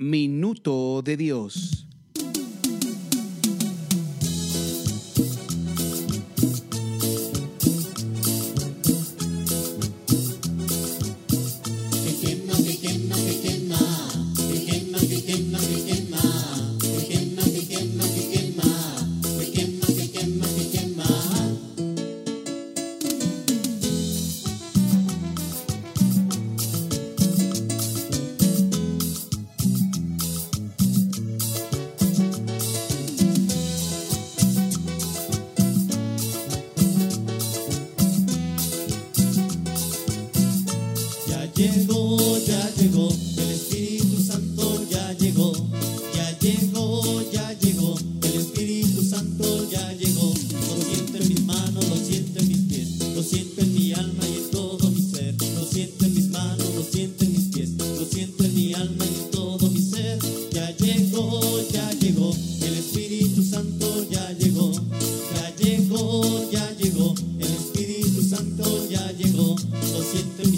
Minuto de Dios. sit the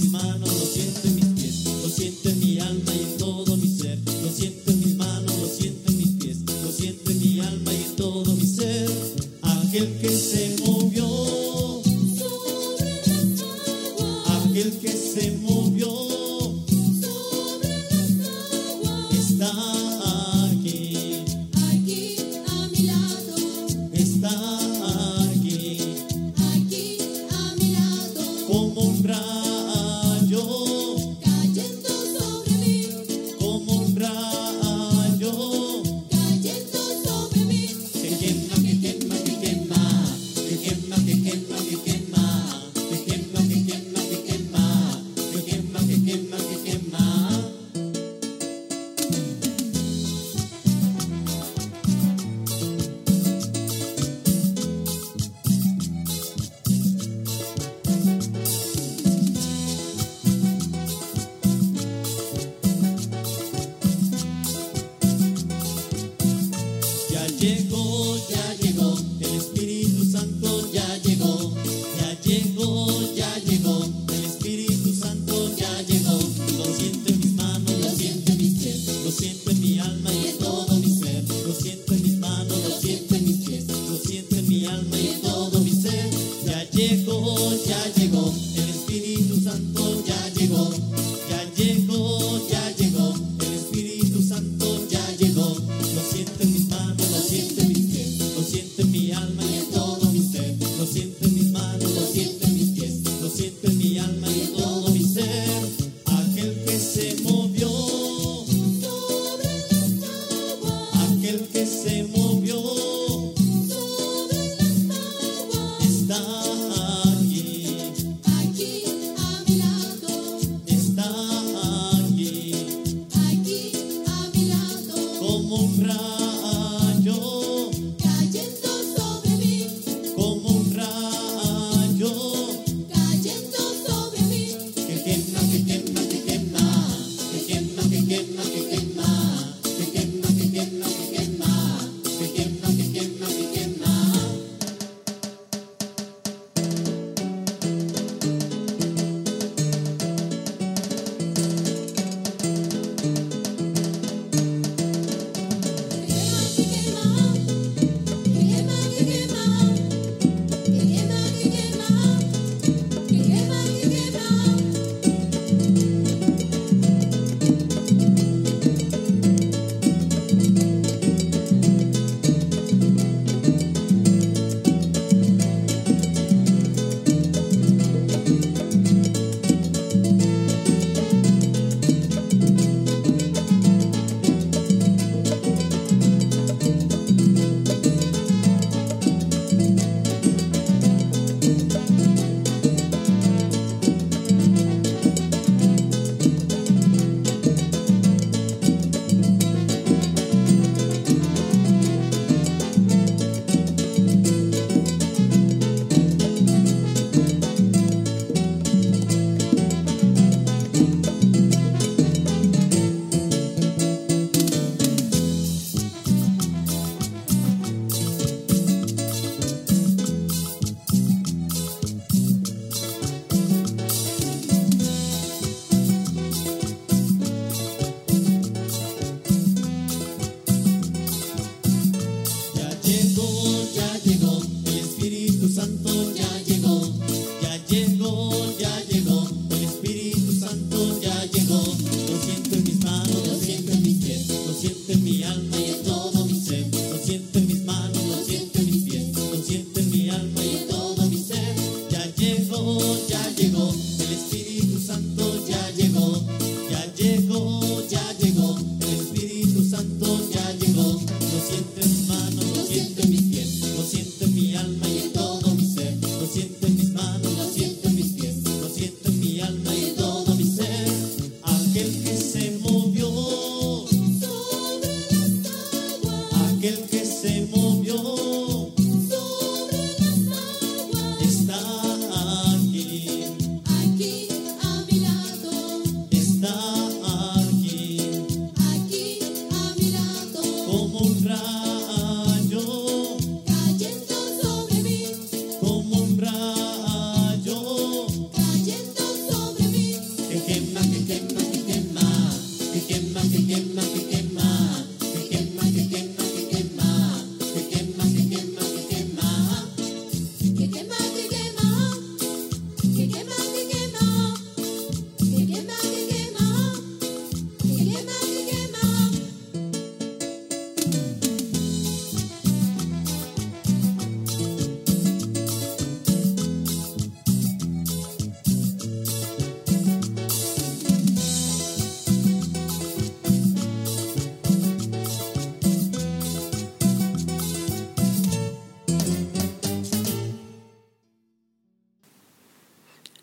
llegó, ya llegó.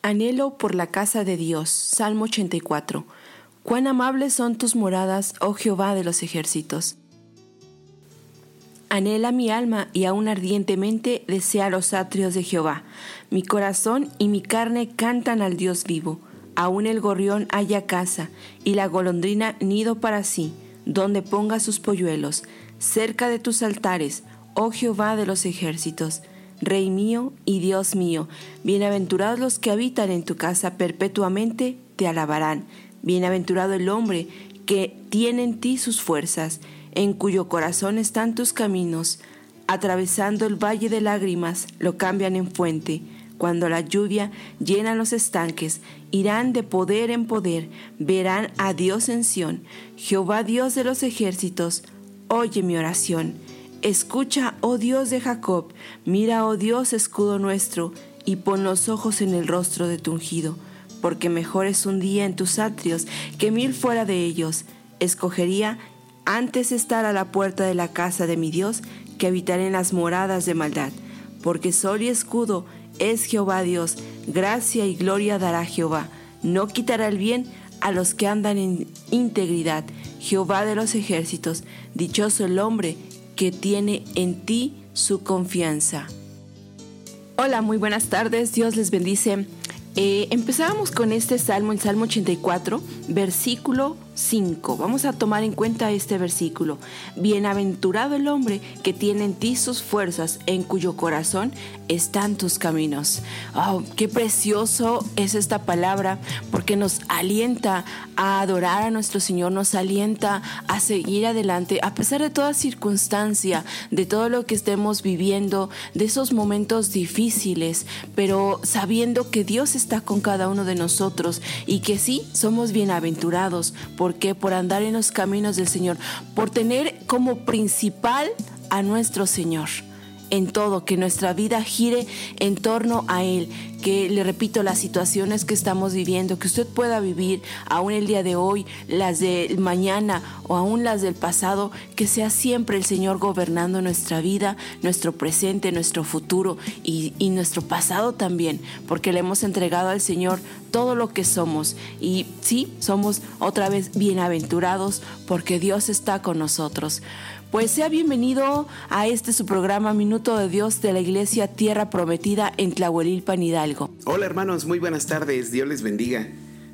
Anhelo por la casa de Dios. Salmo 84. Cuán amables son tus moradas, oh Jehová de los ejércitos. Anhela mi alma y aún ardientemente desea los atrios de Jehová. Mi corazón y mi carne cantan al Dios vivo. Aún el gorrión halla casa y la golondrina nido para sí, donde ponga sus polluelos, cerca de tus altares, oh Jehová de los ejércitos. Rey mío y Dios mío, bienaventurados los que habitan en tu casa perpetuamente, te alabarán. Bienaventurado el hombre que tiene en ti sus fuerzas, en cuyo corazón están tus caminos. Atravesando el valle de lágrimas, lo cambian en fuente. Cuando la lluvia llena los estanques, irán de poder en poder, verán a Dios en Sión. Jehová Dios de los ejércitos, oye mi oración. Escucha, oh Dios de Jacob, mira, oh Dios, escudo nuestro, y pon los ojos en el rostro de tu ungido, porque mejor es un día en tus atrios que mil fuera de ellos. Escogería antes estar a la puerta de la casa de mi Dios que habitar en las moradas de maldad, porque sol y escudo es Jehová Dios, gracia y gloria dará Jehová, no quitará el bien a los que andan en integridad. Jehová de los ejércitos, dichoso el hombre que tiene en ti su confianza. Hola, muy buenas tardes, Dios les bendice. Eh, empezábamos con este salmo, el Salmo 84, versículo 5. Vamos a tomar en cuenta este versículo. Bienaventurado el hombre que tiene en ti sus fuerzas, en cuyo corazón están tus caminos. Oh, qué precioso es esta palabra, porque nos alienta a adorar a nuestro Señor, nos alienta a seguir adelante, a pesar de toda circunstancia, de todo lo que estemos viviendo, de esos momentos difíciles, pero sabiendo que Dios está con cada uno de nosotros y que sí, somos bienaventurados. ¿Por qué? Por andar en los caminos del Señor, por tener como principal a nuestro Señor en todo, que nuestra vida gire en torno a Él, que le repito, las situaciones que estamos viviendo, que usted pueda vivir aún el día de hoy, las de mañana o aún las del pasado, que sea siempre el Señor gobernando nuestra vida, nuestro presente, nuestro futuro y, y nuestro pasado también, porque le hemos entregado al Señor todo lo que somos. Y sí, somos otra vez bienaventurados porque Dios está con nosotros. Pues sea bienvenido a este su programa Minuto de Dios de la Iglesia Tierra Prometida en Tlahuelilpan Hidalgo. Hola hermanos, muy buenas tardes, Dios les bendiga.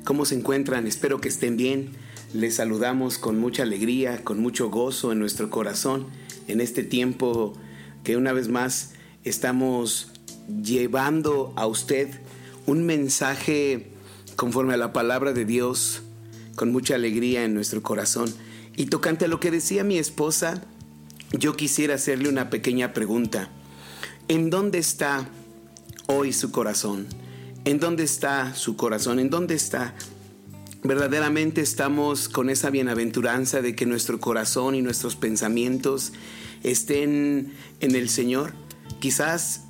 ¿Cómo se encuentran? Espero que estén bien. Les saludamos con mucha alegría, con mucho gozo en nuestro corazón en este tiempo que una vez más estamos llevando a usted un mensaje conforme a la palabra de Dios, con mucha alegría en nuestro corazón. Y tocante a lo que decía mi esposa, yo quisiera hacerle una pequeña pregunta. ¿En dónde está hoy su corazón? ¿En dónde está su corazón? ¿En dónde está verdaderamente estamos con esa bienaventuranza de que nuestro corazón y nuestros pensamientos estén en el Señor? Quizás,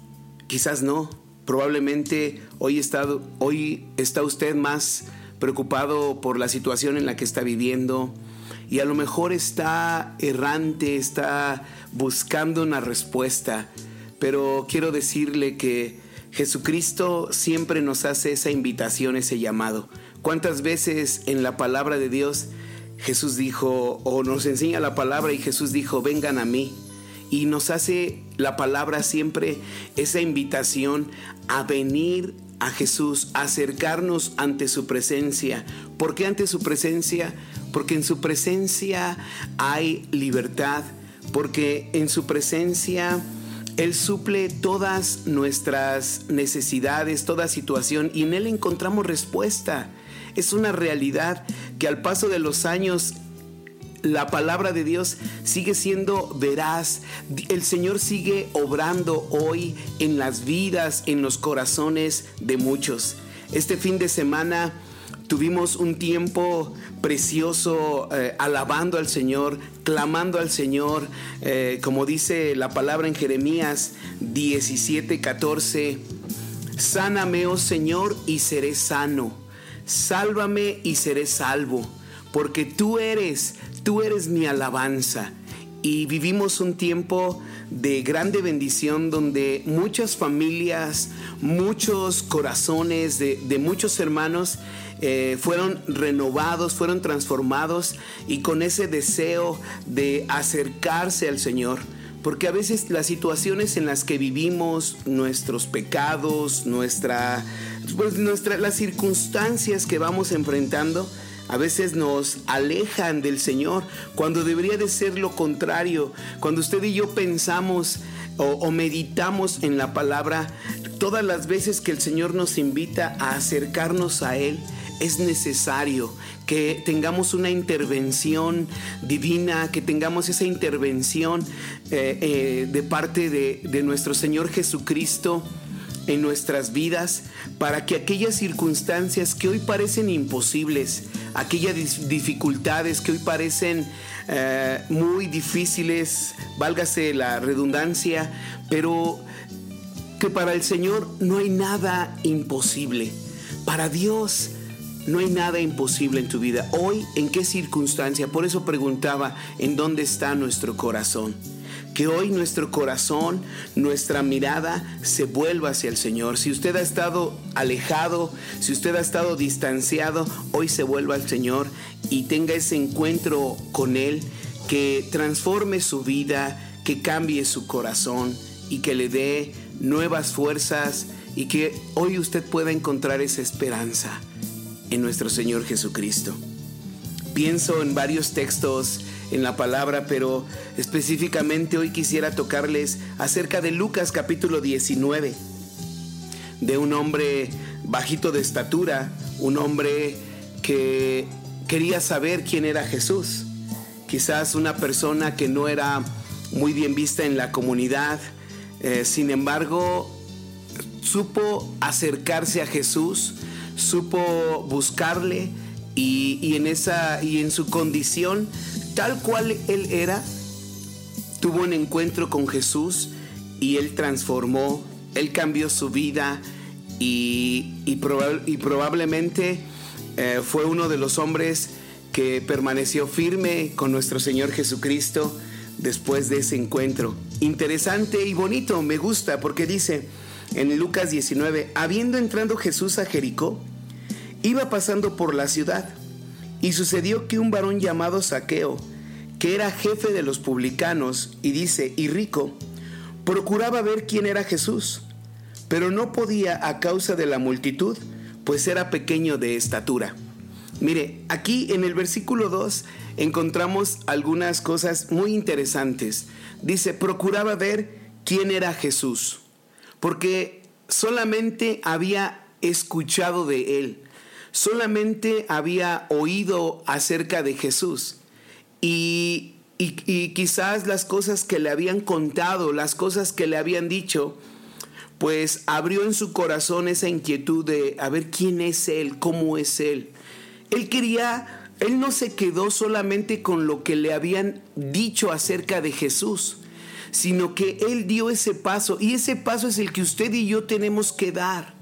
quizás no. Probablemente hoy está, hoy está usted más preocupado por la situación en la que está viviendo y a lo mejor está errante, está buscando una respuesta. Pero quiero decirle que Jesucristo siempre nos hace esa invitación, ese llamado. ¿Cuántas veces en la palabra de Dios Jesús dijo, o nos enseña la palabra y Jesús dijo, vengan a mí? Y nos hace la palabra siempre esa invitación a venir a Jesús, a acercarnos ante su presencia. ¿Por qué ante su presencia? Porque en su presencia hay libertad, porque en su presencia Él suple todas nuestras necesidades, toda situación, y en Él encontramos respuesta. Es una realidad que al paso de los años la palabra de Dios sigue siendo veraz. El Señor sigue obrando hoy en las vidas, en los corazones de muchos. Este fin de semana tuvimos un tiempo precioso eh, alabando al Señor, clamando al Señor, eh, como dice la palabra en Jeremías 17, 14. Sáname, oh Señor, y seré sano. Sálvame y seré salvo, porque tú eres Tú eres mi alabanza. Y vivimos un tiempo de grande bendición donde muchas familias, muchos corazones de, de muchos hermanos eh, fueron renovados, fueron transformados y con ese deseo de acercarse al Señor. Porque a veces las situaciones en las que vivimos, nuestros pecados, nuestra, pues las circunstancias que vamos enfrentando, a veces nos alejan del Señor cuando debería de ser lo contrario. Cuando usted y yo pensamos o, meditamos en la palabra, todas las veces que el Señor nos invita a acercarnos a Él, es necesario que tengamos una intervención divina, que tengamos esa intervención eh, eh, de parte de, de nuestro Señor Jesucristo en nuestras vidas para que aquellas circunstancias que hoy parecen imposibles, aquellas dificultades que hoy parecen eh, muy difíciles, válgase la redundancia, pero que para el Señor no hay nada imposible. Para Dios no hay nada imposible en tu vida. Hoy, ¿en qué circunstancia? Por eso preguntaba, ¿en dónde está nuestro corazón? que hoy nuestro corazón, nuestra mirada se vuelva hacia el Señor. Si usted ha estado alejado, si usted ha estado distanciado, hoy se vuelva al Señor y tenga ese encuentro con Él que transforme su vida, que cambie su corazón y que le dé nuevas fuerzas y que hoy usted pueda encontrar esa esperanza en nuestro Señor Jesucristo. Pienso en varios textos en la palabra, pero específicamente hoy quisiera tocarles acerca de Lucas capítulo 19, de un hombre bajito de estatura, un hombre que quería saber quién era Jesús, quizás una persona que no era muy bien vista en la comunidad, eh, sin embargo, supo acercarse a Jesús, supo buscarle y, y en esa y en su condición tal cual él era, tuvo un encuentro con Jesús y él transformó, él cambió su vida y, y, y probablemente eh, fue uno de los hombres que permaneció firme con nuestro Señor Jesucristo después de ese encuentro. Interesante y bonito, me gusta porque dice en Lucas 19, habiendo entrado Jesús a Jericó, iba pasando por la ciudad y sucedió que un varón llamado Saqueo, que era jefe de los publicanos y dice, y rico, procuraba ver quién era Jesús, pero no podía a causa de la multitud, pues era pequeño de estatura. Mire, aquí en el versículo 2 encontramos algunas cosas muy interesantes. Dice, procuraba ver quién era Jesús, porque solamente había escuchado de él, solamente había oído acerca de Jesús. Y, y- quizás las cosas que le habían contado, las cosas que le habían dicho, pues abrió en su corazón esa inquietud de a ver quién es Él, cómo es Él. Él quería, él no se quedó solamente con lo que le habían dicho acerca de Jesús, sino que él dio ese paso y ese paso es el que usted y yo tenemos que dar.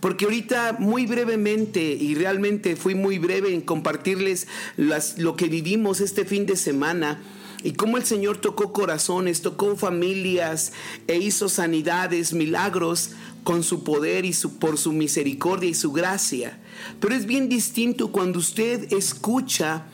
Porque ahorita muy brevemente, y realmente fui muy breve en compartirles lo que vivimos este fin de semana, y cómo el Señor tocó corazones, tocó familias e hizo sanidades, milagros con su poder y por su misericordia y su gracia. Pero es bien distinto cuando usted escucha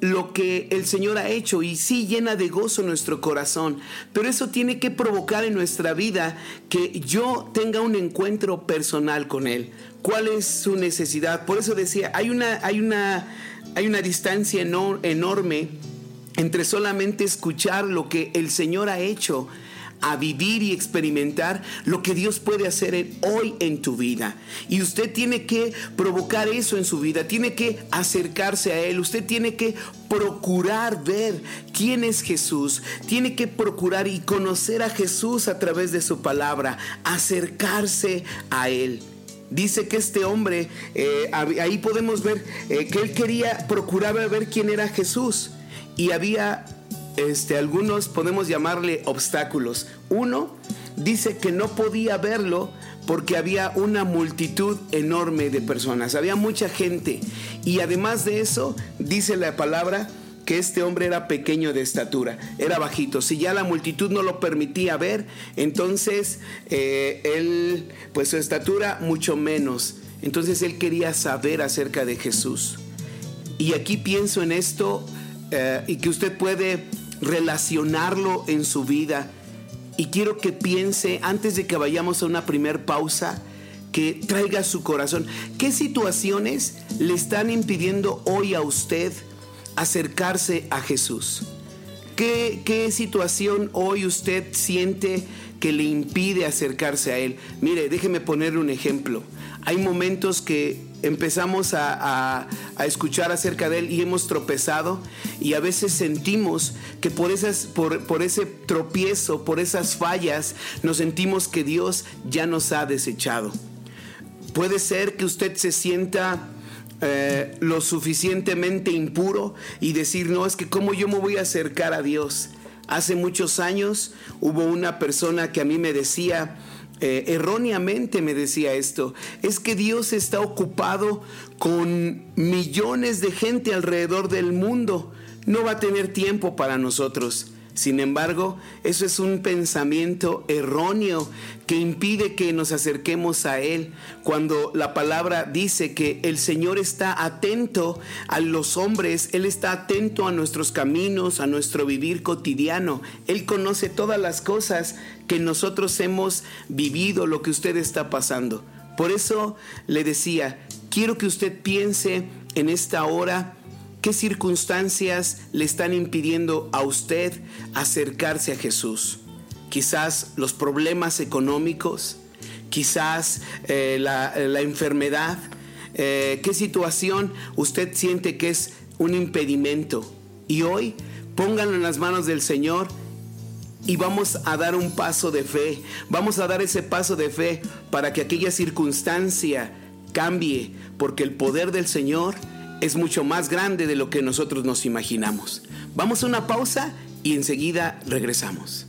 lo que el Señor ha hecho y sí llena de gozo nuestro corazón, pero eso tiene que provocar en nuestra vida que yo tenga un encuentro personal con Él. ¿Cuál es su necesidad? Por eso decía, hay una, hay una, hay una distancia eno- enorme entre solamente escuchar lo que el Señor ha hecho a vivir y experimentar lo que Dios puede hacer hoy en tu vida. Y usted tiene que provocar eso en su vida, tiene que acercarse a Él, usted tiene que procurar ver quién es Jesús, tiene que procurar y conocer a Jesús a través de su palabra, acercarse a Él. Dice que este hombre, eh, ahí podemos ver eh, que él quería, procuraba ver quién era Jesús. Y había este, algunos, podemos llamarle obstáculos. Uno dice que no podía verlo porque había una multitud enorme de personas, había mucha gente. Y además de eso, dice la palabra que este hombre era pequeño de estatura, era bajito. Si ya la multitud no lo permitía ver, entonces eh, él, pues su estatura mucho menos. Entonces él quería saber acerca de Jesús. Y aquí pienso en esto eh, y que usted puede relacionarlo en su vida. Y quiero que piense, antes de que vayamos a una primer pausa, que traiga su corazón. ¿Qué situaciones le están impidiendo hoy a usted acercarse a Jesús? ¿Qué, qué situación hoy usted siente que le impide acercarse a Él? Mire, déjeme poner un ejemplo. Hay momentos que empezamos a, escuchar acerca de Él y hemos tropezado y a veces sentimos que por, por ese tropiezo, por esas fallas, nos sentimos que Dios ya nos ha desechado. Puede ser que usted se sienta eh, lo suficientemente impuro y decir, no, es que cómo yo me voy a acercar a Dios. Hace muchos años hubo una persona que a mí me decía, eh, erróneamente me decía esto, es que Dios está ocupado con millones de gente alrededor del mundo, no va a tener tiempo para nosotros. Sin embargo, eso es un pensamiento erróneo que impide que nos acerquemos a Él cuando la palabra dice que el Señor está atento a los hombres, Él está atento a nuestros caminos, a nuestro vivir cotidiano. Él conoce todas las cosas que nosotros hemos vivido, lo que usted está pasando. Por eso le decía, quiero que usted piense en esta hora ¿Qué circunstancias le están impidiendo a usted acercarse a Jesús? Quizás los problemas económicos, quizás eh, la, enfermedad. Eh, ¿Qué situación usted siente que es un impedimento? Y hoy pónganlo en las manos del Señor y vamos a dar un paso de fe. Vamos a dar ese paso de fe para que aquella circunstancia cambie, porque el poder del Señor es mucho más grande de lo que nosotros nos imaginamos. Vamos a una pausa y enseguida regresamos.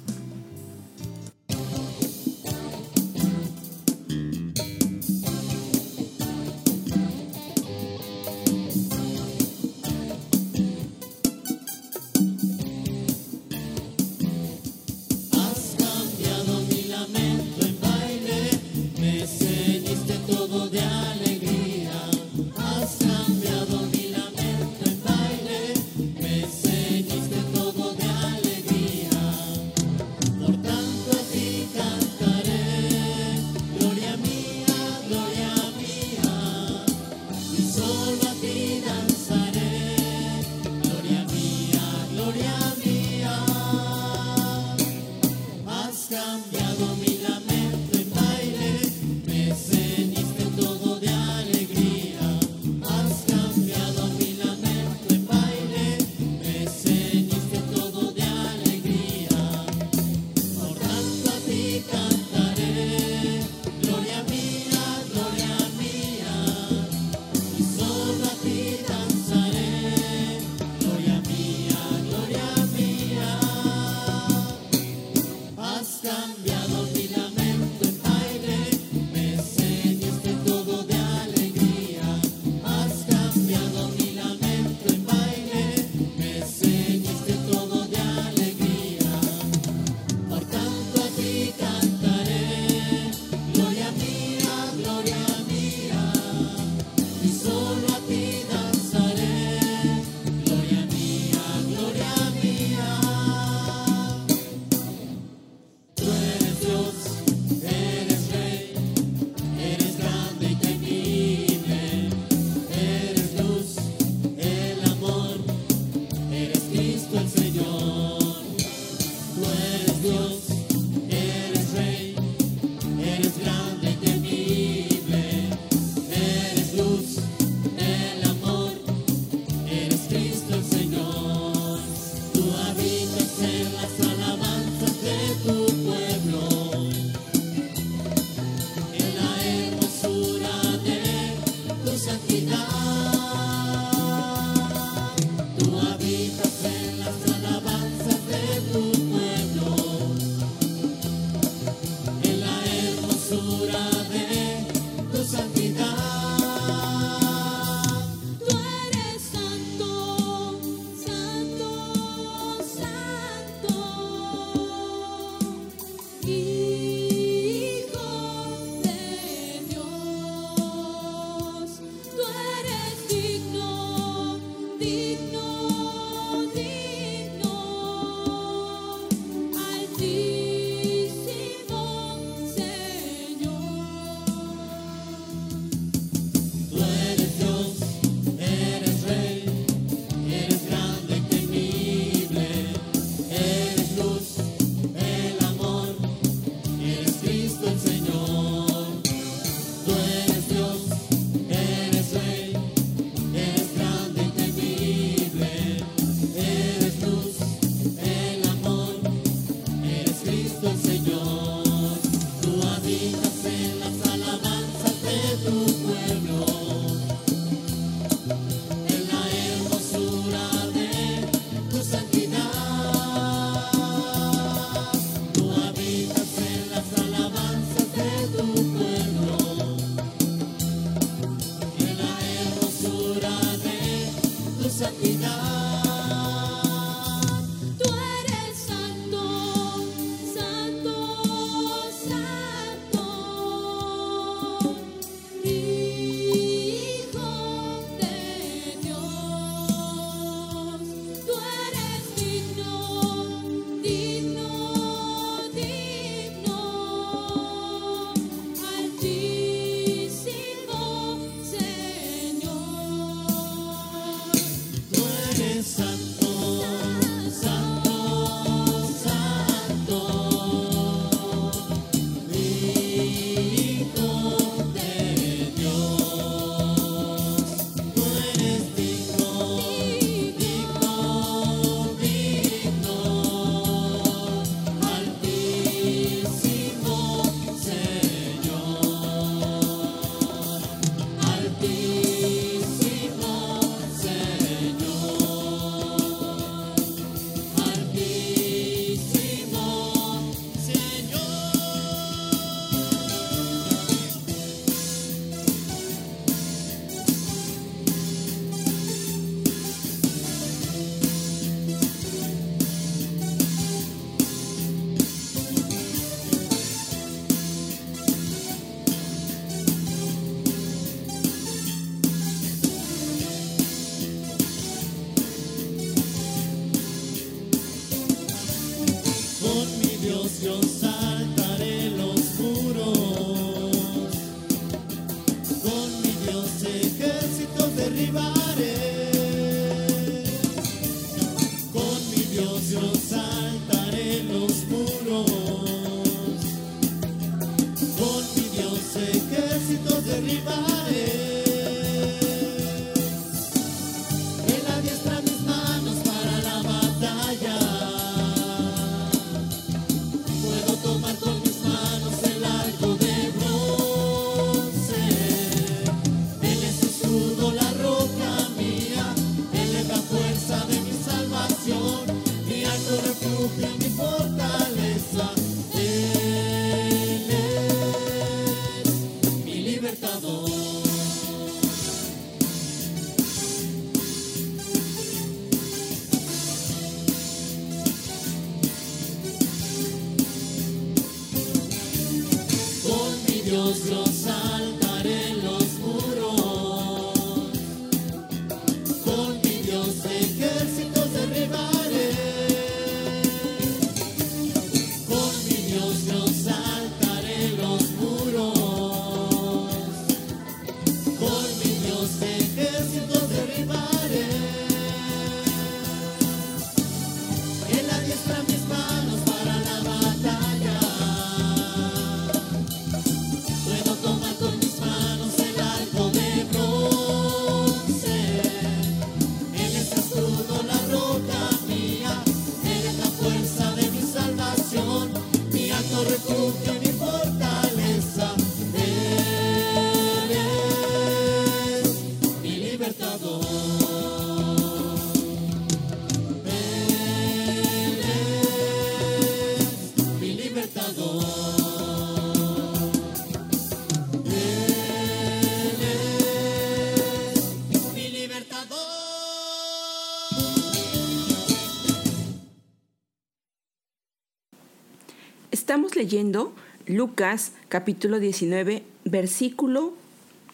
Leyendo Lucas capítulo 19, versículo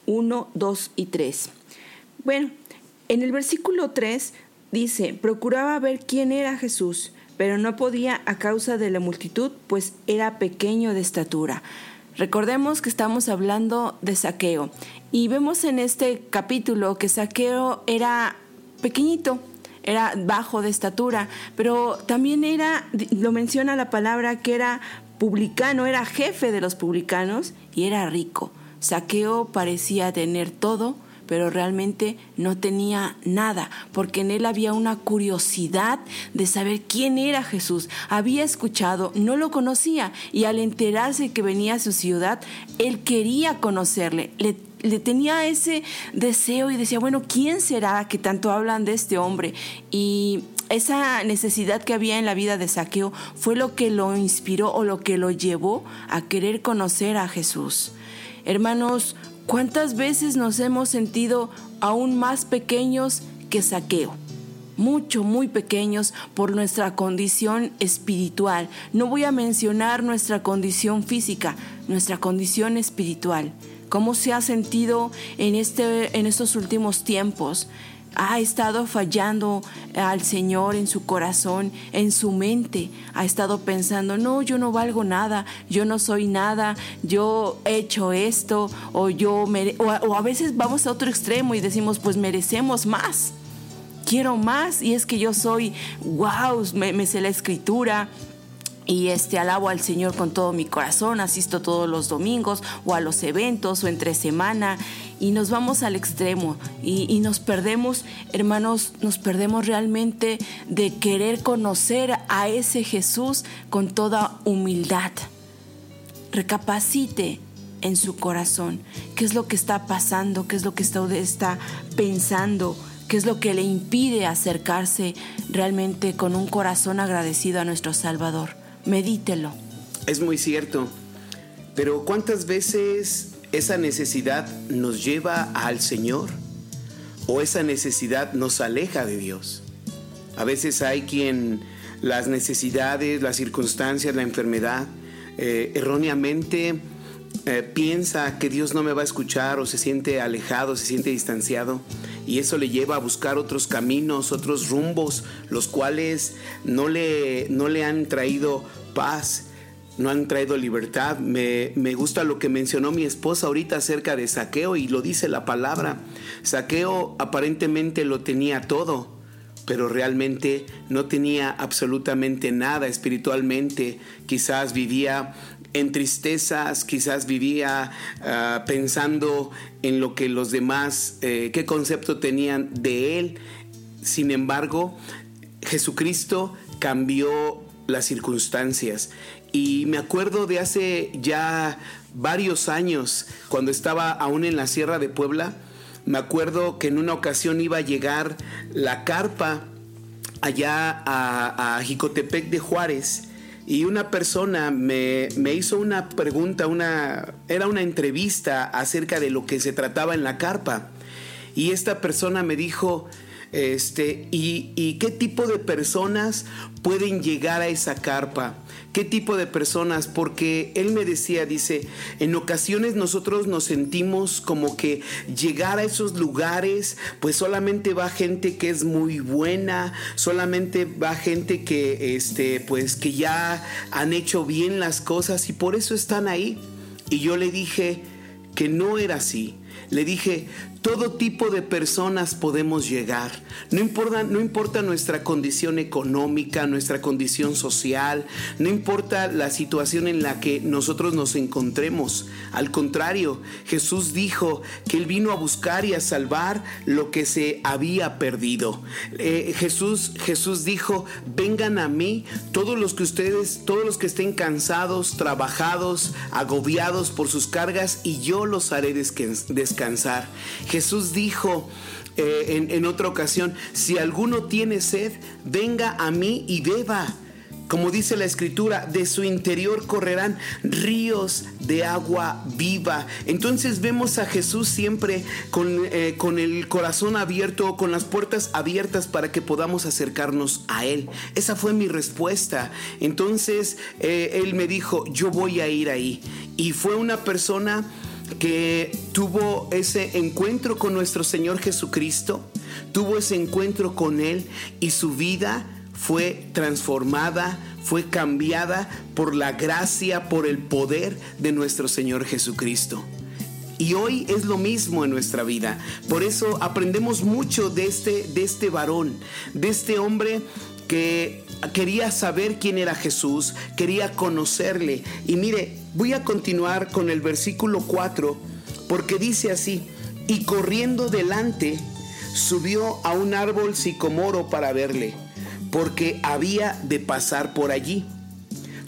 1, 2 y 3. Bueno, en el versículo 3 dice, procuraba ver quién era Jesús, pero no podía a causa de la multitud, pues era pequeño de estatura. Recordemos que estamos hablando de saqueo y vemos en este capítulo que saqueo era pequeñito, era bajo de estatura, pero también era, lo menciona la palabra, que era publicano, era jefe de los publicanos y era rico. Saqueo parecía tener todo, pero realmente no tenía nada, porque en él había una curiosidad de saber quién era Jesús. Había escuchado, no lo conocía, y al enterarse que venía a su ciudad, él quería conocerle, le, le tenía ese deseo y decía, bueno, ¿quién será que tanto hablan de este hombre? Y esa necesidad que había en la vida de Saqueo fue lo que lo inspiró o lo que lo llevó a querer conocer a Jesús. Hermanos, ¿cuántas veces nos hemos sentido aún más pequeños que Saqueo? Mucho, muy pequeños por nuestra condición espiritual. No voy a mencionar nuestra condición física, nuestra condición espiritual. ¿Cómo se ha sentido en, este, en estos últimos tiempos? Ha estado fallando al Señor en su corazón, en su mente. Ha estado pensando, no, yo no valgo nada, yo no soy nada, yo he hecho esto, o yo mere o, a, veces vamos a otro extremo y decimos, pues merecemos más. Quiero más y es que yo soy, wow, me sé la escritura, y este alabo al Señor con todo mi corazón, asisto todos los domingos o a los eventos o entre semana. Y nos vamos al extremo. Y, nos perdemos, hermanos, nos perdemos realmente de querer conocer a ese Jesús con toda humildad. Recapacite en su corazón. Qué es lo que está pasando, qué es lo que está, está pensando, qué es lo que le impide acercarse realmente con un corazón agradecido a nuestro Salvador. Medítelo. Es muy cierto. Pero ¿cuántas veces esa necesidad nos lleva al Señor? ¿O esa necesidad nos aleja de Dios? A veces hay quien las necesidades, las circunstancias, la enfermedad, eh, erróneamente eh, piensa que Dios no me va a escuchar o se siente alejado, se siente distanciado y eso le lleva a buscar otros caminos, otros rumbos, los cuales no le, no le han traído paz, no han traído libertad. Me, me, gusta lo que mencionó mi esposa ahorita acerca de saqueo y lo dice la palabra. Saqueo aparentemente lo tenía todo, pero realmente no tenía absolutamente nada espiritualmente. Quizás vivía en tristezas, quizás vivía uh, pensando en lo que los demás, eh, qué concepto tenían de él. Sin embargo, Jesucristo cambió las circunstancias. Y me acuerdo de hace ya varios años, cuando estaba aún en la Sierra de Puebla, me acuerdo que en una ocasión iba a llegar la carpa allá a, a Jicotepec de Juárez y una persona me, me, hizo una pregunta, una, era una entrevista acerca de lo que se trataba en la carpa. Y esta persona me dijo, este, y, y, qué tipo de personas pueden llegar a esa carpa? ¿Qué tipo de personas? Porque él me decía, dice, en ocasiones nosotros nos sentimos como que llegar a esos lugares, pues solamente va gente que es muy buena, solamente va gente que, este, pues que ya han hecho bien las cosas y por eso están ahí. Y yo le dije que no era así. Le dije, todo tipo de personas podemos llegar. No importa, no importa nuestra condición económica, nuestra condición social, no importa la situación en la que nosotros nos encontremos. Al contrario, Jesús dijo que Él vino a buscar y a salvar lo que se había perdido. Eh, Jesús, Jesús dijo, vengan a mí todos los que ustedes, todos los que estén cansados, trabajados, agobiados por sus cargas, y yo los haré descansar. Jesús dijo eh, en, en otra ocasión, si alguno tiene sed, venga a mí y beba. Como dice la escritura, de su interior correrán ríos de agua viva. Entonces vemos a Jesús siempre con, eh, con, el corazón abierto, con las puertas abiertas para que podamos acercarnos a Él. Esa fue mi respuesta. Entonces eh, Él me dijo, yo voy a ir ahí. Y fue una persona que tuvo ese encuentro con nuestro Señor Jesucristo, tuvo ese encuentro con Él y su vida fue transformada, fue cambiada por la gracia, por el poder de nuestro Señor Jesucristo. Y hoy es lo mismo en nuestra vida. Por eso aprendemos mucho de este, de este varón, de este hombre que quería saber quién era Jesús, quería conocerle. Y mire, voy a continuar con el versículo 4, porque dice así, y corriendo delante, subió a un árbol sicomoro para verle, porque había de pasar por allí.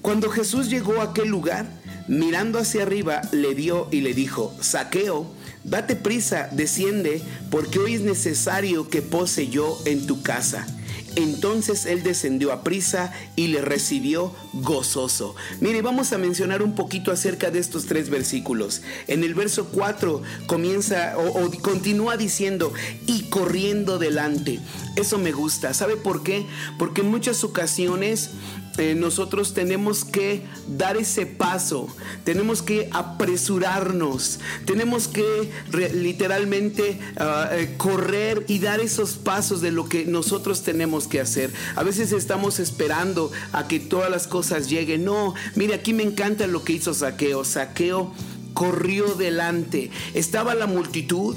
Cuando Jesús llegó a aquel lugar, mirando hacia arriba, le vio y le dijo, Saqueo, date prisa, desciende, porque hoy es necesario que pose yo en tu casa. Entonces él descendió a prisa y le recibió gozoso. Mire, vamos a mencionar un poquito acerca de estos tres versículos. En el verso 4 comienza o, o, continúa diciendo, y corriendo delante. Eso me gusta. ¿Sabe por qué? Porque en muchas ocasiones eh, nosotros tenemos que dar ese paso, tenemos que apresurarnos, tenemos que literalmente uh, eh, correr y dar esos pasos de lo que nosotros tenemos que hacer. A veces estamos esperando a que todas las cosas lleguen. No, mire, aquí me encanta lo que hizo Saqueo. Saqueo corrió delante. Estaba la multitud.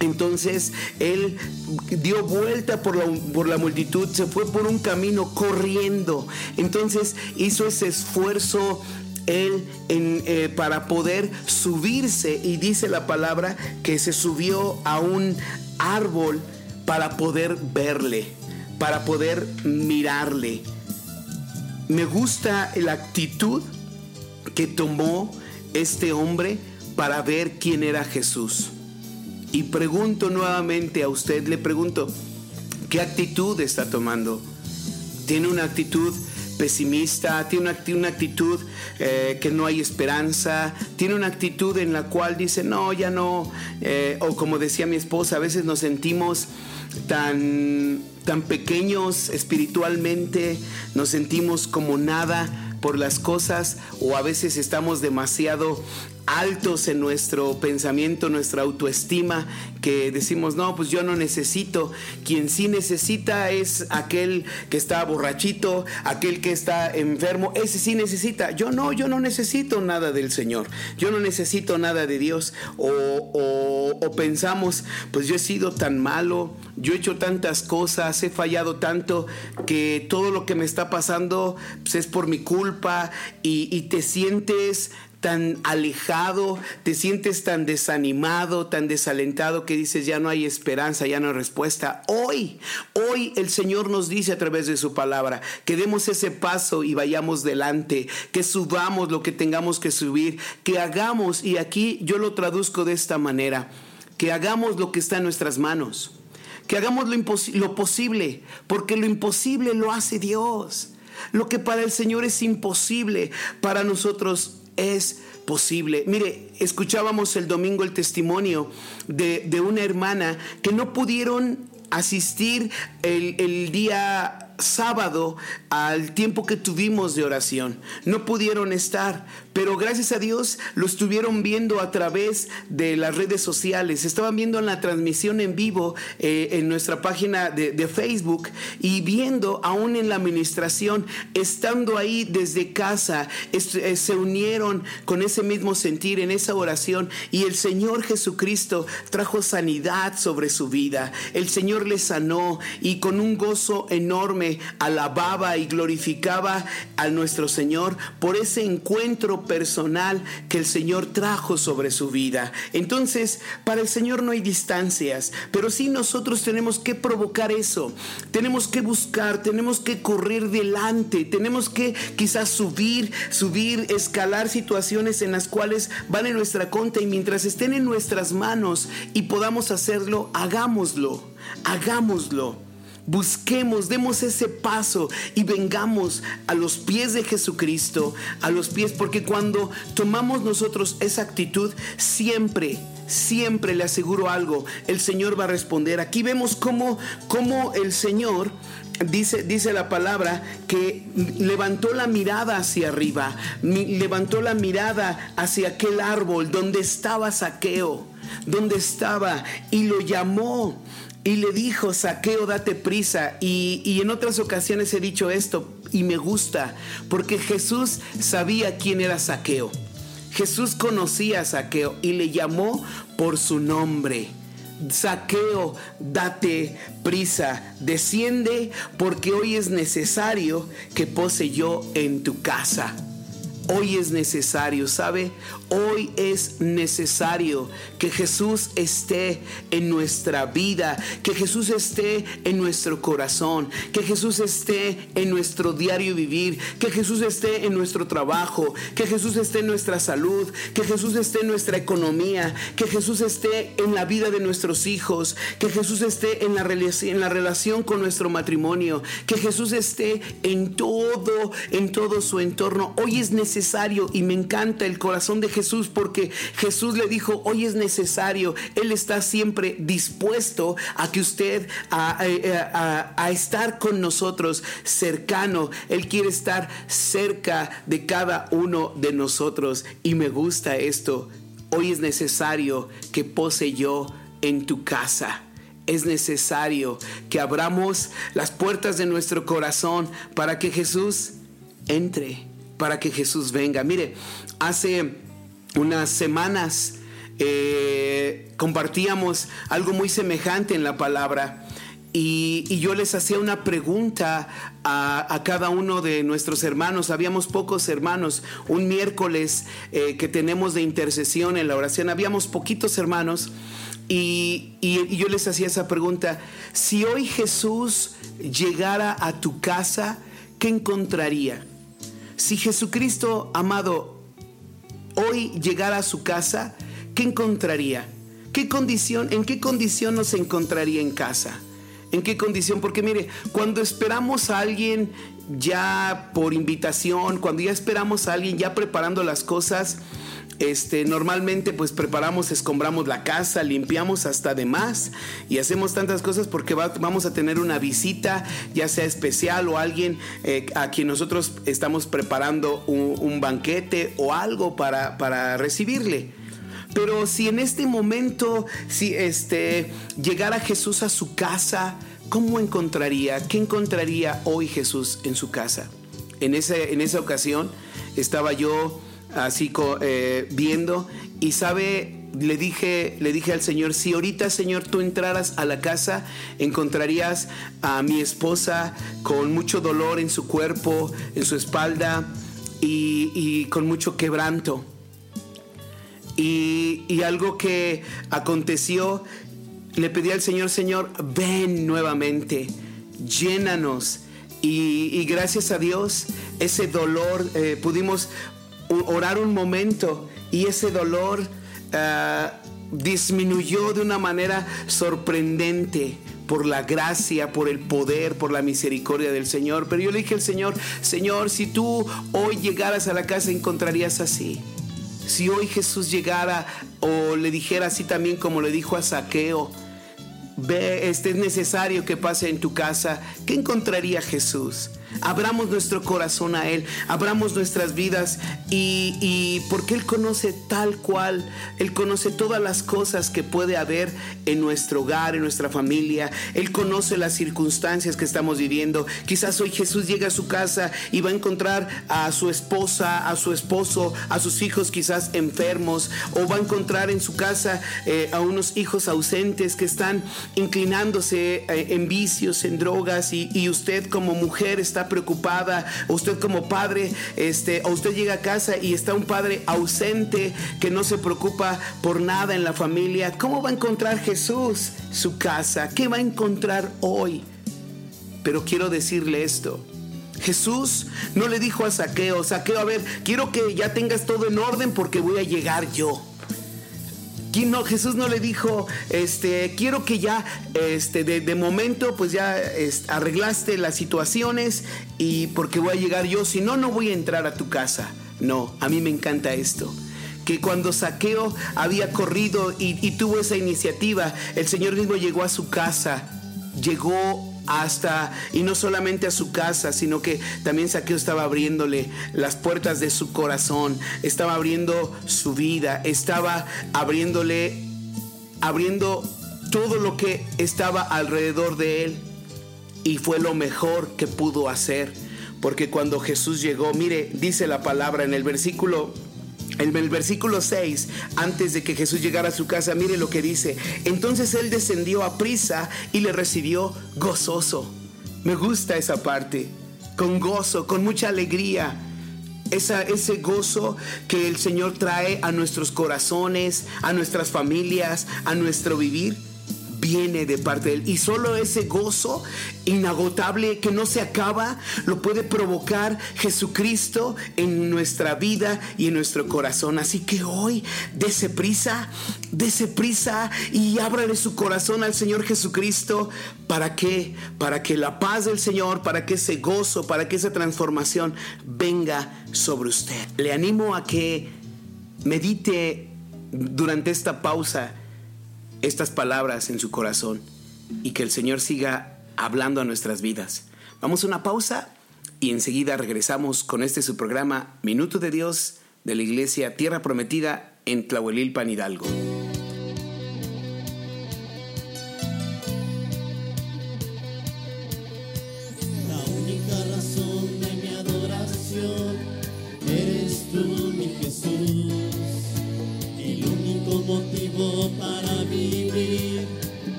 Entonces él dio vuelta por la, por la, multitud, se fue por un camino corriendo. Entonces hizo ese esfuerzo él eh, para poder subirse y dice la palabra que se subió a un árbol para poder verle, para poder mirarle. Me gusta la actitud que tomó este hombre para ver quién era Jesús. Y pregunto nuevamente a usted, le pregunto, ¿qué actitud está tomando? ¿Tiene una actitud pesimista? ¿Tiene una, actitud eh, que no hay esperanza? ¿Tiene una actitud en la cual dice, no, ya no? Eh, o como decía mi esposa, a veces nos sentimos tan, tan pequeños espiritualmente, nos sentimos como nada por las cosas o a veces estamos demasiado altos en nuestro pensamiento, nuestra autoestima, que decimos, no, pues yo no necesito. Quien sí necesita es aquel que está borrachito, aquel que está enfermo, ese sí necesita. Yo no, yo no necesito nada del Señor, yo no necesito nada de Dios. O, pensamos, pues yo he sido tan malo, yo he hecho tantas cosas, he fallado tanto, que todo lo que me está pasando pues, es por mi culpa y te sientes tan alejado, te sientes tan desanimado, tan desalentado que dices ya no hay esperanza, ya no hay respuesta. Hoy, hoy el Señor nos dice a través de su palabra que demos ese paso y vayamos delante, que subamos lo que tengamos que subir, que hagamos, y aquí yo lo traduzco de esta manera, que hagamos lo que está en nuestras manos, que hagamos lo, lo posible, porque lo imposible lo hace Dios. Lo que para el Señor es imposible, para nosotros es posible. Mire, escuchábamos el domingo el testimonio de, de una hermana que no pudieron asistir el, el día sábado al tiempo que tuvimos de oración. No pudieron estar, pero gracias a Dios lo estuvieron viendo a través de las redes sociales. Estaban viendo la transmisión en vivo eh, en nuestra página de, Facebook y viendo aún en la administración, estando ahí desde casa, eh, se unieron con ese mismo sentir en esa oración y el Señor Jesucristo trajo sanidad sobre su vida. El Señor le sanó y con un gozo enorme alababa y glorificaba a nuestro Señor por ese encuentro personal que el Señor trajo sobre su vida. Entonces, para el Señor no hay distancias, pero sí nosotros tenemos que provocar eso. Tenemos que buscar, tenemos que correr delante, tenemos que quizás subir, subir, escalar situaciones en las cuales van en nuestra contra y mientras estén en nuestras manos y podamos hacerlo, hagámoslo, hagámoslo. Busquemos, demos ese paso y vengamos a los pies de Jesucristo, a los pies, porque cuando tomamos nosotros esa actitud, siempre, siempre le aseguro algo, el Señor va a responder. Aquí vemos cómo, cómo el Señor Dice, dice la palabra que levantó la mirada hacia arriba, levantó la mirada hacia aquel árbol donde estaba Saqueo, donde estaba y lo llamó y le dijo, Saqueo, date prisa. Y, y en otras ocasiones he dicho esto y me gusta, porque Jesús sabía quién era Saqueo. Jesús conocía a Saqueo y le llamó por su nombre. Saqueo, date prisa, desciende porque hoy es necesario que pose yo en tu casa. Hoy es necesario, ¿sabe? Hoy es necesario que Jesús esté en nuestra vida, que Jesús esté en nuestro corazón, que Jesús esté en nuestro diario vivir, que Jesús esté en nuestro trabajo, que Jesús esté en nuestra salud, que Jesús esté en nuestra economía, que Jesús esté en la vida de nuestros hijos, que Jesús esté en la, en la relación con nuestro matrimonio, que Jesús esté en todo, en todo su entorno. Hoy es necesario y me encanta el corazón de Jesús porque Jesús le dijo, hoy es necesario. Él está siempre dispuesto a que usted, a- a estar con nosotros cercano. Él quiere estar cerca de cada uno de nosotros y me gusta esto. Hoy es necesario que pose yo en tu casa. Es necesario que abramos las puertas de nuestro corazón para que Jesús entre, para que Jesús venga. Mire, hace unas semanas eh, compartíamos algo muy semejante en la palabra. Y, y yo les hacía una pregunta a, a cada uno de nuestros hermanos. Habíamos pocos hermanos. Un miércoles eh, que tenemos de intercesión en la oración, habíamos poquitos hermanos. Y, y- y yo les hacía esa pregunta. Si hoy Jesús llegara a tu casa, ¿qué encontraría? Si Jesucristo, amado, hoy llegara a su casa, ¿qué encontraría? ¿Qué condición, en qué condición nos encontraría en casa? ¿En qué condición? Porque mire, cuando esperamos a alguien ya por invitación, cuando ya esperamos a alguien, ya preparando las cosas, este, normalmente pues preparamos, escombramos la casa, limpiamos hasta de más y hacemos tantas cosas porque va- vamos a tener una visita, ya sea especial o alguien eh, a quien nosotros estamos preparando un, un banquete o algo para, para recibirle. Pero si en este momento, si este, llegara Jesús a su casa, ¿cómo encontraría? ¿Qué encontraría hoy Jesús en su casa? En, ese, en esa ocasión estaba yo así eh, viendo y sabe, le dije, le dije al Señor, si ahorita Señor tú entraras a la casa, encontrarías a mi esposa con mucho dolor en su cuerpo, en su espalda y, y con mucho quebranto. Y, y algo que aconteció, le pedí al Señor, Señor, ven nuevamente, llénanos. Y, gracias a Dios, ese dolor, eh, pudimos orar un momento y ese dolor ah, disminuyó de una manera sorprendente por la gracia, por el poder, por la misericordia del Señor. Pero yo le dije al Señor, Señor, si tú hoy llegaras a la casa encontrarías así. Si hoy Jesús llegara o le dijera así también como le dijo a Saqueo, ve, este es necesario que pase en tu casa, ¿qué encontraría Jesús? Abramos nuestro corazón a Él, abramos nuestras vidas y, porque Él conoce tal cual, Él conoce todas las cosas que puede haber en nuestro hogar, en nuestra familia, Él conoce las circunstancias que estamos viviendo. Quizás hoy Jesús llega a su casa y va a encontrar a su esposa, a su esposo, a sus hijos quizás enfermos, o va a encontrar en su casa eh, a unos hijos ausentes que están inclinándose eh, en vicios, en drogas, y usted como mujer está preocupada, usted como padre, este, o usted llega a casa y está un padre ausente que no se preocupa por nada en la familia. ¿Cómo va a encontrar Jesús su casa? ¿Qué va a encontrar hoy? Pero quiero decirle esto. Jesús no le dijo a Saqueo, Saqueo, a ver, quiero que ya tengas todo en orden porque voy a llegar yo. ¿Quién no? Jesús no le dijo, este, quiero que ya, este, de, momento, pues ya arreglaste las situaciones y porque voy a llegar yo, si no, no voy a entrar a tu casa. No, a mí me encanta esto. Que cuando Saqueo había corrido y, y tuvo esa iniciativa, el Señor mismo llegó a su casa, llegó hasta, y no solamente a su casa, sino que también Saqueo estaba abriéndole las puertas de su corazón, estaba abriendo su vida, estaba abriéndole, abriendo todo lo que estaba alrededor de él. Y fue lo mejor que pudo hacer, porque cuando Jesús llegó, mire, dice la palabra en el versículo en el versículo 6, antes de que Jesús llegara a su casa, mire lo que dice. Entonces él descendió a prisa y le recibió gozoso. Me gusta esa parte. Con gozo, con mucha alegría. Esa, ese gozo que el Señor trae a nuestros corazones, a nuestras familias, a nuestro vivir, viene de parte de Él. Y solo ese gozo inagotable que no se acaba, lo puede provocar Jesucristo en nuestra vida y en nuestro corazón. Así que hoy, dese prisa, dese prisa y ábrale su corazón al Señor Jesucristo. ¿Para qué? Para que la paz del Señor, para que ese gozo, para que esa transformación venga sobre usted. Le animo a que medite durante esta pausa estas palabras en su corazón y que el Señor siga hablando a nuestras vidas. Vamos a una pausa y enseguida regresamos con este su programa Minuto de Dios de la Iglesia Tierra Prometida en Tlahuelilpan Hidalgo.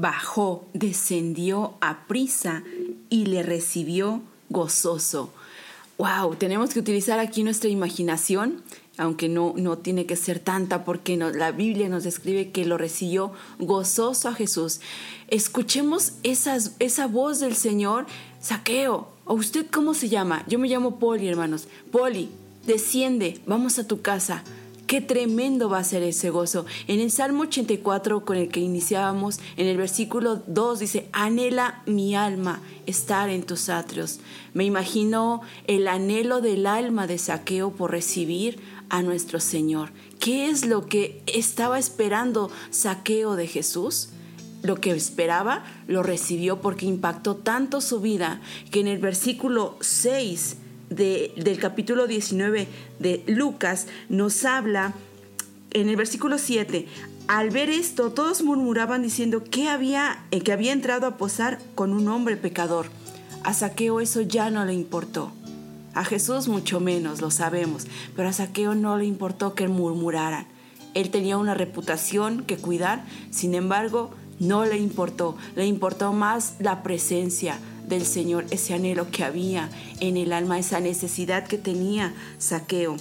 bajó, descendió a prisa y le recibió gozoso. ¡Wow! Tenemos que utilizar aquí nuestra imaginación, aunque no, no tiene que ser tanta porque no, la Biblia nos describe que lo recibió gozoso a Jesús. Escuchemos esas, esa voz del Señor, saqueo. ¿O usted cómo se llama? Yo me llamo Poli, hermanos. Poli, desciende, vamos a tu casa. Qué tremendo va a ser ese gozo. En el Salmo 84 con el que iniciábamos, en el versículo 2 dice, anhela mi alma estar en tus atrios. Me imagino el anhelo del alma de saqueo por recibir a nuestro Señor. ¿Qué es lo que estaba esperando saqueo de Jesús? Lo que esperaba lo recibió porque impactó tanto su vida que en el versículo 6 de- del capítulo 19 de Lucas nos habla, en el versículo 7, al ver esto todos murmuraban diciendo que había, eh, que había entrado a posar con un hombre pecador. A Saqueo eso ya no le importó. A Jesús mucho menos, lo sabemos, pero a Saqueo no le importó que murmuraran. Él tenía una reputación que cuidar, sin embargo, no le importó, le importó más la presencia del Señor, ese anhelo que había en el alma, esa necesidad que tenía Saqueo.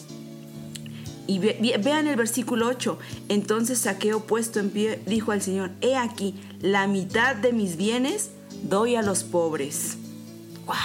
Y ve- ve- vean el versículo 8. Entonces Saqueo puesto en pie dijo al Señor, he aquí, la mitad de mis bienes doy a los pobres. ¡Wow!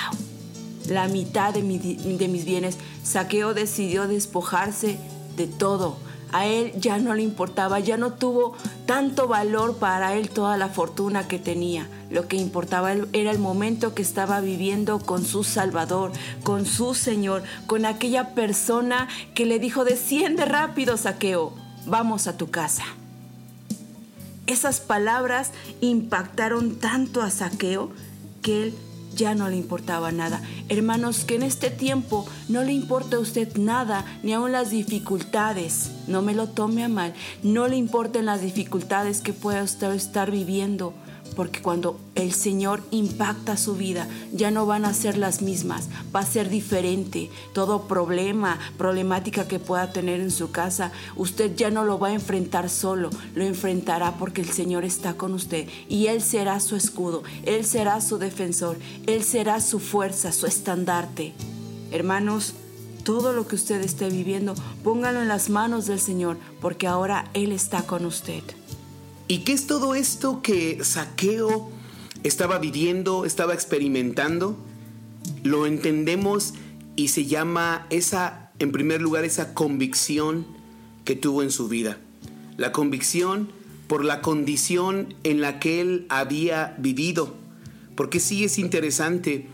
La mitad de, mi- de mis bienes. Saqueo decidió despojarse de todo. A él ya no le importaba, ya no tuvo tanto valor para él toda la fortuna que tenía. Lo que importaba era el momento que estaba viviendo con su Salvador, con su Señor, con aquella persona que le dijo, desciende rápido, Saqueo, vamos a tu casa. Esas palabras impactaron tanto a Saqueo que él ya no le importaba nada. Hermanos, que en este tiempo no le importa a usted nada, ni aun las dificultades. No me lo tome a mal. No le importen las dificultades que pueda usted estar viviendo. Porque cuando el Señor impacta su vida, ya no van a ser las mismas, va a ser diferente. Todo problema, problemática que pueda tener en su casa, usted ya no lo va a enfrentar solo, lo enfrentará porque el Señor está con usted y Él será su escudo, Él será su defensor, Él será su fuerza, su estandarte. Hermanos, todo lo que usted esté viviendo, póngalo en las manos del Señor porque ahora Él está con usted. ¿Y qué es todo esto que Saqueo estaba viviendo, estaba experimentando? Lo entendemos y se llama esa, en primer lugar, esa convicción que tuvo en su vida. La convicción por la condición en la que él había vivido. Porque sí es interesante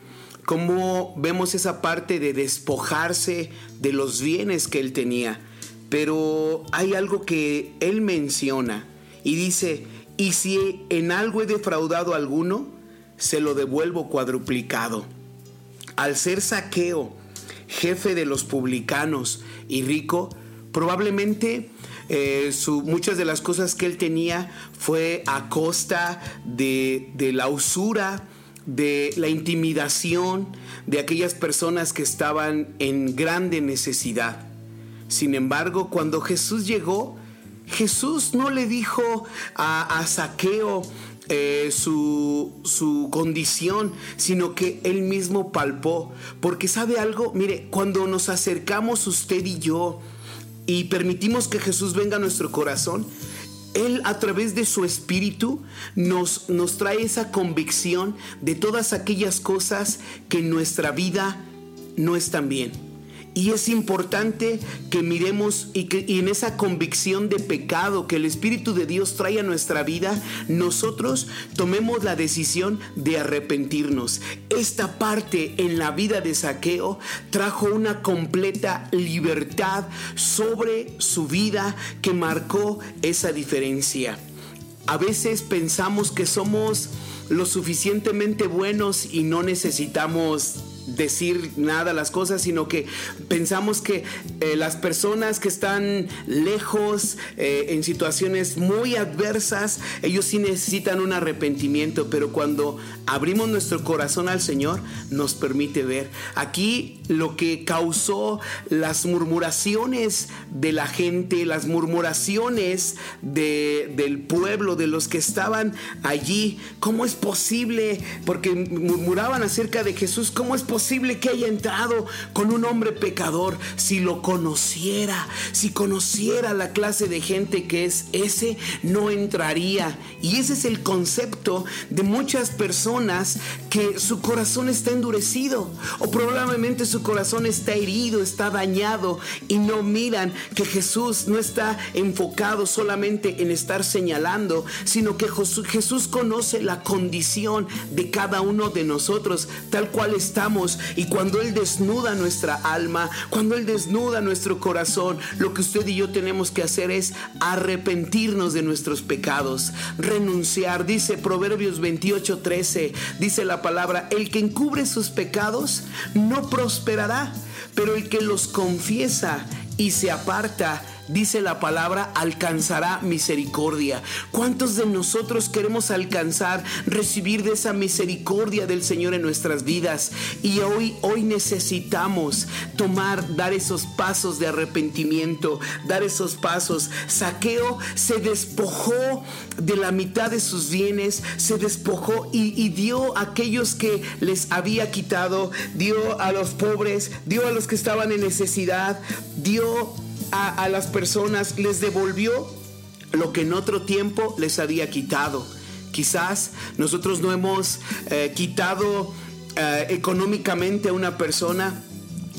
cómo vemos esa parte de despojarse de los bienes que él tenía. Pero hay algo que él menciona y dice, y si en algo he defraudado a alguno, se lo devuelvo cuadruplicado. Al ser saqueo, jefe de los publicanos y rico, probablemente eh, muchas de las cosas que él tenía fue a costa de la usura, de la intimidación de aquellas personas que estaban en grande necesidad. Sin embargo, cuando Jesús llegó, Jesús no le dijo a, Saqueo eh, su, su condición, sino que él mismo palpó. Porque sabe algo, mire, cuando nos acercamos usted y yo y permitimos que Jesús venga a nuestro corazón, él a través de su espíritu nos, nos trae esa convicción de todas aquellas cosas que en nuestra vida no están bien. Y es importante que miremos y que en esa convicción de pecado que el Espíritu de Dios trae a nuestra vida, nosotros tomemos la decisión de arrepentirnos. Esta parte en la vida de Saqueo trajo una completa libertad sobre su vida que marcó esa diferencia. A veces pensamos que somos lo suficientemente buenos y no necesitamos decir nada a las cosas, sino que pensamos que eh, las personas que están lejos, eh, en situaciones muy adversas, ellos sí necesitan un arrepentimiento, pero cuando abrimos nuestro corazón al Señor, nos permite ver. Aquí lo que causó las murmuraciones de la gente, las murmuraciones de- del pueblo, de los que estaban allí, ¿cómo es posible? Porque murmuraban acerca de Jesús, ¿cómo es posible? Posible que haya entrado con un hombre pecador? Si lo conociera, si conociera la clase de gente que es ese, no entraría. Y ese es el concepto de muchas personas que su corazón está endurecido o probablemente su corazón está herido, está dañado y no miran que Jesús no está enfocado solamente en estar señalando, sino que Jesús, conoce la condición de cada uno de nosotros tal cual estamos y cuando Él desnuda nuestra alma, cuando Él desnuda nuestro corazón, lo que usted y yo tenemos que hacer es arrepentirnos de nuestros pecados, renunciar. Dice Proverbios 28, 13, dice la palabra, el que encubre sus pecados no prosperará, pero el que los confiesa y se aparta dice la palabra, alcanzará misericordia. ¿Cuántos de nosotros queremos alcanzar, recibir de esa misericordia del Señor en nuestras vidas? Y hoy, hoy necesitamos tomar, dar esos pasos de arrepentimiento, dar esos pasos. Saqueo se despojó de la mitad de sus bienes, se despojó y, y dio a aquellos que les había quitado, dio a los pobres, dio a los que estaban en necesidad, dio a, las personas, les devolvió lo que en otro tiempo les había quitado. Quizás nosotros no hemos eh, quitado eh, económicamente a una persona,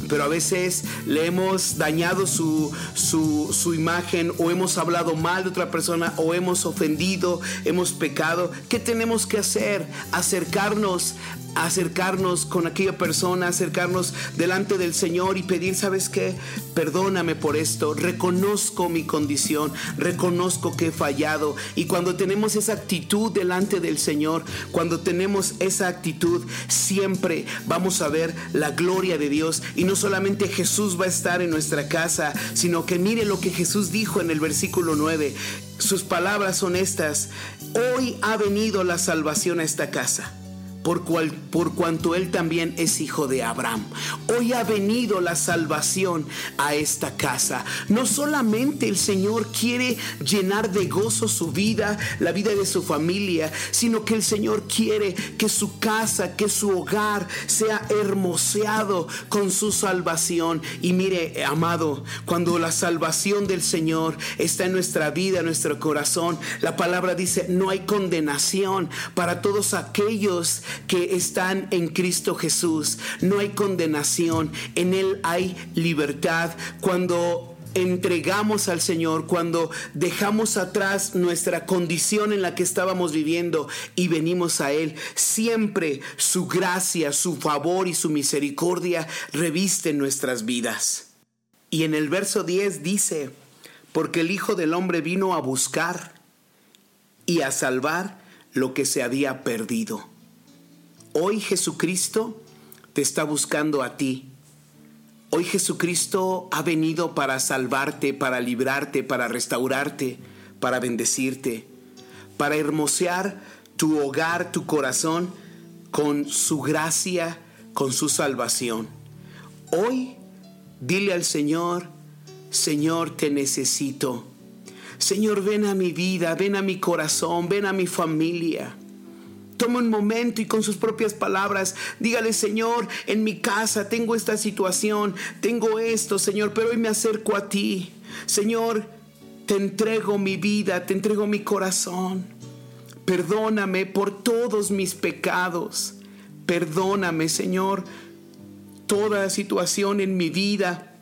pero a veces le hemos dañado su, su, su, imagen o hemos hablado mal de otra persona o hemos ofendido, hemos pecado. ¿Qué tenemos que hacer? Acercarnos acercarnos con aquella persona, acercarnos delante del Señor y pedir, ¿sabes qué? Perdóname por esto, reconozco mi condición, reconozco que he fallado. Y cuando tenemos esa actitud delante del Señor, cuando tenemos esa actitud, siempre vamos a ver la gloria de Dios. Y no solamente Jesús va a estar en nuestra casa, sino que mire lo que Jesús dijo en el versículo 9. Sus palabras son estas, hoy ha venido la salvación a esta casa por, cual, por cuanto él también es hijo de Abraham. Hoy ha venido la salvación a esta casa. No solamente el Señor quiere llenar de gozo su vida, la vida de su familia, sino que el Señor quiere que su casa, que su hogar sea hermoseado con su salvación. Y mire, amado, cuando la salvación del Señor está en nuestra vida, en nuestro corazón, la palabra dice, no hay condenación para todos aquellos que están en Cristo Jesús. No hay condenación, en Él hay libertad. Cuando entregamos al Señor, cuando dejamos atrás nuestra condición en la que estábamos viviendo y venimos a Él, siempre su gracia, su favor y su misericordia revisten nuestras vidas. Y en el verso 10 dice, porque el Hijo del Hombre vino a buscar y a salvar lo que se había perdido. Hoy Jesucristo te está buscando a ti. Hoy Jesucristo ha venido para salvarte, para librarte, para restaurarte, para bendecirte, para hermosear tu hogar, tu corazón con su gracia, con su salvación. Hoy dile al Señor, Señor, te necesito. Señor, ven a mi vida, ven a mi corazón, ven a mi familia. Toma un momento y con sus propias palabras, dígale, Señor, en mi casa tengo esta situación, tengo esto, Señor, pero hoy me acerco a ti. Señor, te entrego mi vida, te entrego mi corazón. Perdóname por todos mis pecados. Perdóname, Señor, toda situación en mi vida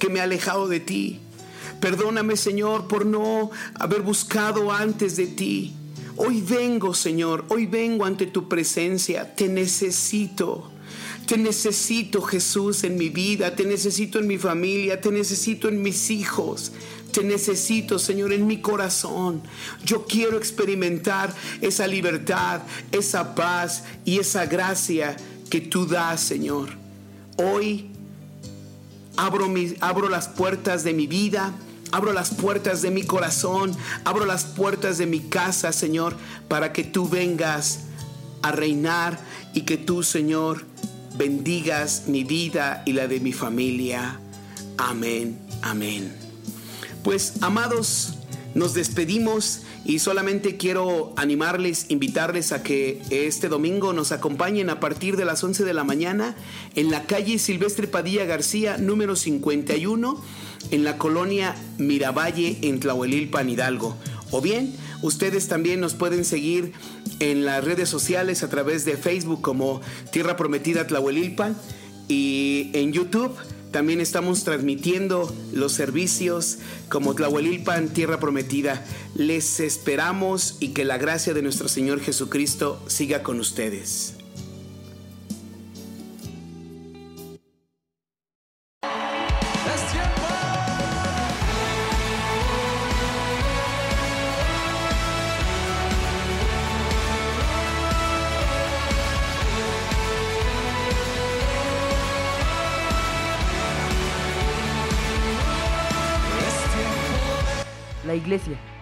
que me ha alejado de ti. Perdóname, Señor, por no haber buscado antes de ti. Hoy vengo, Señor, hoy vengo ante tu presencia. Te necesito. Te necesito, Jesús, en mi vida. Te necesito en mi familia. Te necesito en mis hijos. Te necesito, Señor, en mi corazón. Yo quiero experimentar esa libertad, esa paz y esa gracia que tú das, Señor. Hoy abro, abro las puertas de mi vida Abro las puertas de mi corazón, abro las puertas de mi casa, Señor, para que tú vengas a reinar y que tú, Señor, bendigas mi vida y la de mi familia. Amén, amén. Pues, amados, Nos despedimos y solamente quiero animarles, invitarles a que este domingo nos acompañen a partir de las 11 de la mañana en la calle Silvestre Padilla García, número 51, en la colonia Miravalle, en Tlahuelilpan, Hidalgo. O bien, ustedes también nos pueden seguir en las redes sociales a través de Facebook como Tierra Prometida Tlahuelilpan y en YouTube también estamos transmitiendo los servicios como Tlahuelilpan, Tierra Prometida. Les esperamos y que la gracia de nuestro Señor Jesucristo siga con ustedes.